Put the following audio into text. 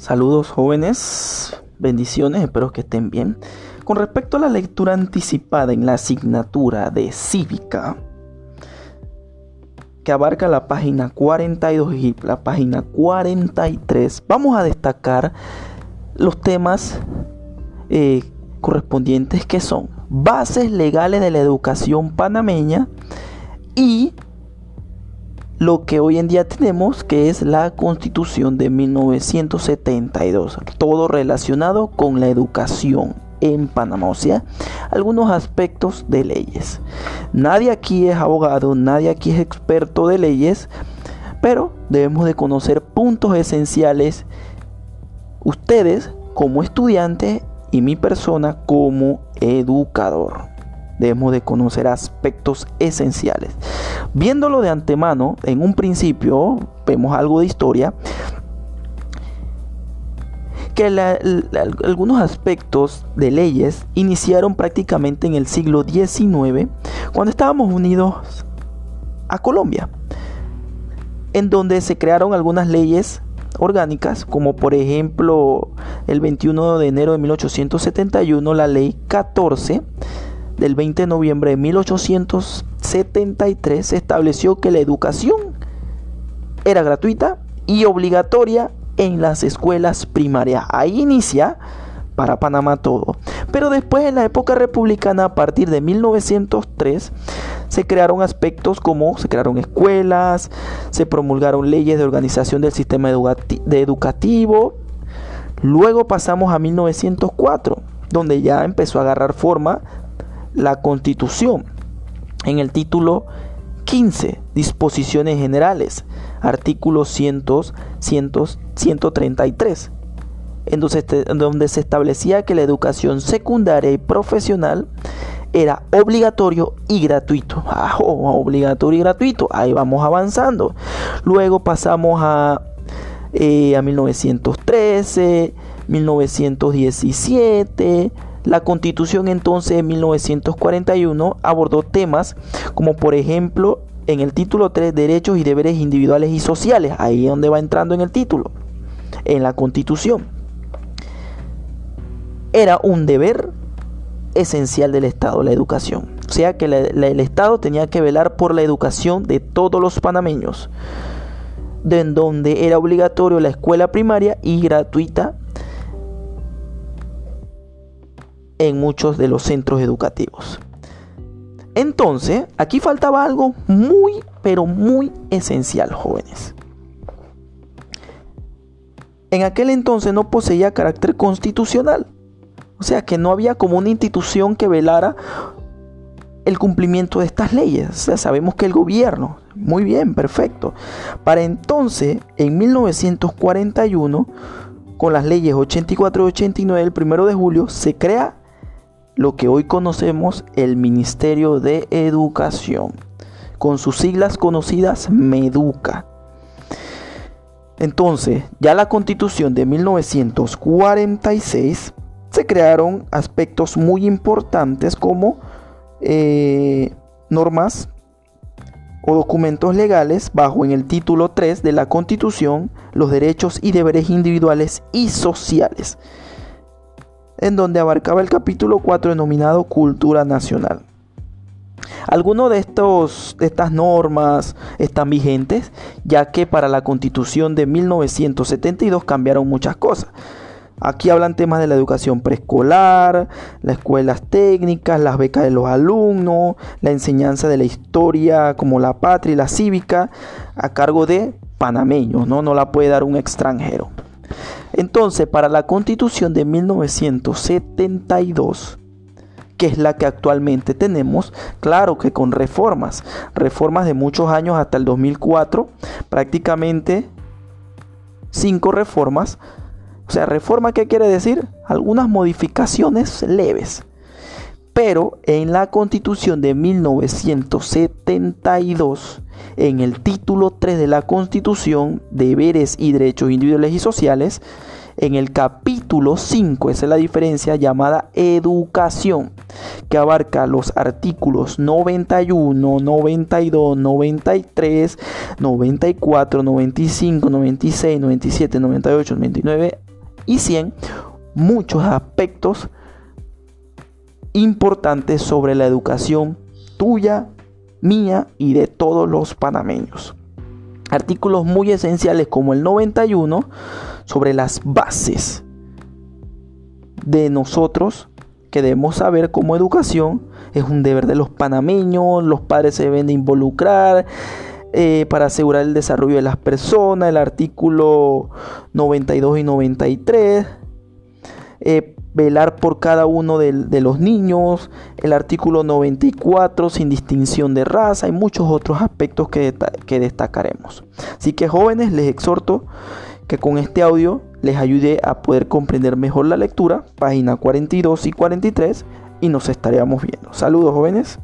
Saludos jóvenes, bendiciones, espero que estén bien. Con respecto a la lectura anticipada en la asignatura de cívica, que abarca la página 42 y la página 43, vamos a destacar los temas eh, correspondientes que son bases legales de la educación panameña y lo que hoy en día tenemos, que es la constitución de 1972, todo relacionado con la educación en Panamá, o algunos aspectos de leyes. Nadie aquí es abogado, nadie aquí es experto de leyes, pero debemos de conocer puntos esenciales ustedes como estudiantes y mi persona como educador debemos de conocer aspectos esenciales. Viéndolo de antemano, en un principio vemos algo de historia, que algunos aspectos de leyes iniciaron prácticamente en el siglo XIX, cuando estábamos unidos a Colombia, en donde se crearon algunas leyes orgánicas, como por ejemplo el 21 de enero de 1871 la ley 14 del 20 de noviembre de 1873 se estableció que la educación era gratuita y obligatoria en las escuelas primarias. Ahí inicia para Panamá todo. Pero después en la época republicana, a partir de 1903, se crearon aspectos como se crearon escuelas, se promulgaron leyes de organización del sistema educativo. Luego pasamos a 1904, donde ya empezó a agarrar forma la Constitución. En el título 15, disposiciones generales, artículo 100, 133, en donde se establecía que la educación secundaria y profesional era obligatorio y gratuito. Ah, oh, obligatorio y gratuito. Ahí vamos avanzando. Luego pasamos a, eh, a 1913, 1917. La constitución entonces de 1941 abordó temas como por ejemplo en el título 3 derechos y deberes individuales y sociales, ahí es donde va entrando en el título, en la constitución. Era un deber esencial del Estado, la educación. O sea que el Estado tenía que velar por la educación de todos los panameños, de en donde era obligatorio la escuela primaria y gratuita en muchos de los centros educativos. Entonces, aquí faltaba algo muy, pero muy esencial, jóvenes. En aquel entonces no poseía carácter constitucional. O sea que no había como una institución que velara el cumplimiento de estas leyes. Sabemos que el gobierno, muy bien, perfecto. Para entonces, en 1941, con las leyes 84 y 89, el primero de julio, se crea lo que hoy conocemos el Ministerio de Educación, con sus siglas conocidas MEDUCA. Entonces, ya la constitución de 1946 se crearon aspectos muy importantes como eh, normas o documentos legales bajo en el título 3 de la constitución los derechos y deberes individuales y sociales en donde abarcaba el capítulo 4 denominado Cultura Nacional. Algunas de, estos, estas normas están vigentes, ya que para la constitución de 1972 cambiaron muchas cosas. Aquí hablan temas de la educación preescolar, las escuelas técnicas, las becas de los alumnos, la enseñanza de la historia como la patria y la cívica, a cargo de panameños, no, no la puede dar un extranjero. Entonces, para la constitución de 1972, que es la que actualmente tenemos, claro que con reformas, reformas de muchos años hasta el 2004, prácticamente cinco reformas. O sea, reforma, ¿qué quiere decir? Algunas modificaciones leves. Pero en la constitución de 1972, en el título 3 de la Constitución, deberes y derechos individuales y sociales, en el capítulo 5, esa es la diferencia llamada educación, que abarca los artículos 91, 92, 93, 94, 95, 96, 97, 98, 99 y 100 muchos aspectos importantes sobre la educación tuya, mía y de todos los panameños. Artículos muy esenciales como el 91 sobre las bases de nosotros que debemos saber como educación. Es un deber de los panameños, los padres se deben de involucrar eh, para asegurar el desarrollo de las personas, el artículo 92 y 93. Eh, velar por cada uno de, los niños, el artículo 94 sin distinción de raza y muchos otros aspectos que, que destacaremos. Así que jóvenes, les exhorto que con este audio les ayude a poder comprender mejor la lectura, página 42 y 43, y nos estaríamos viendo. Saludos jóvenes.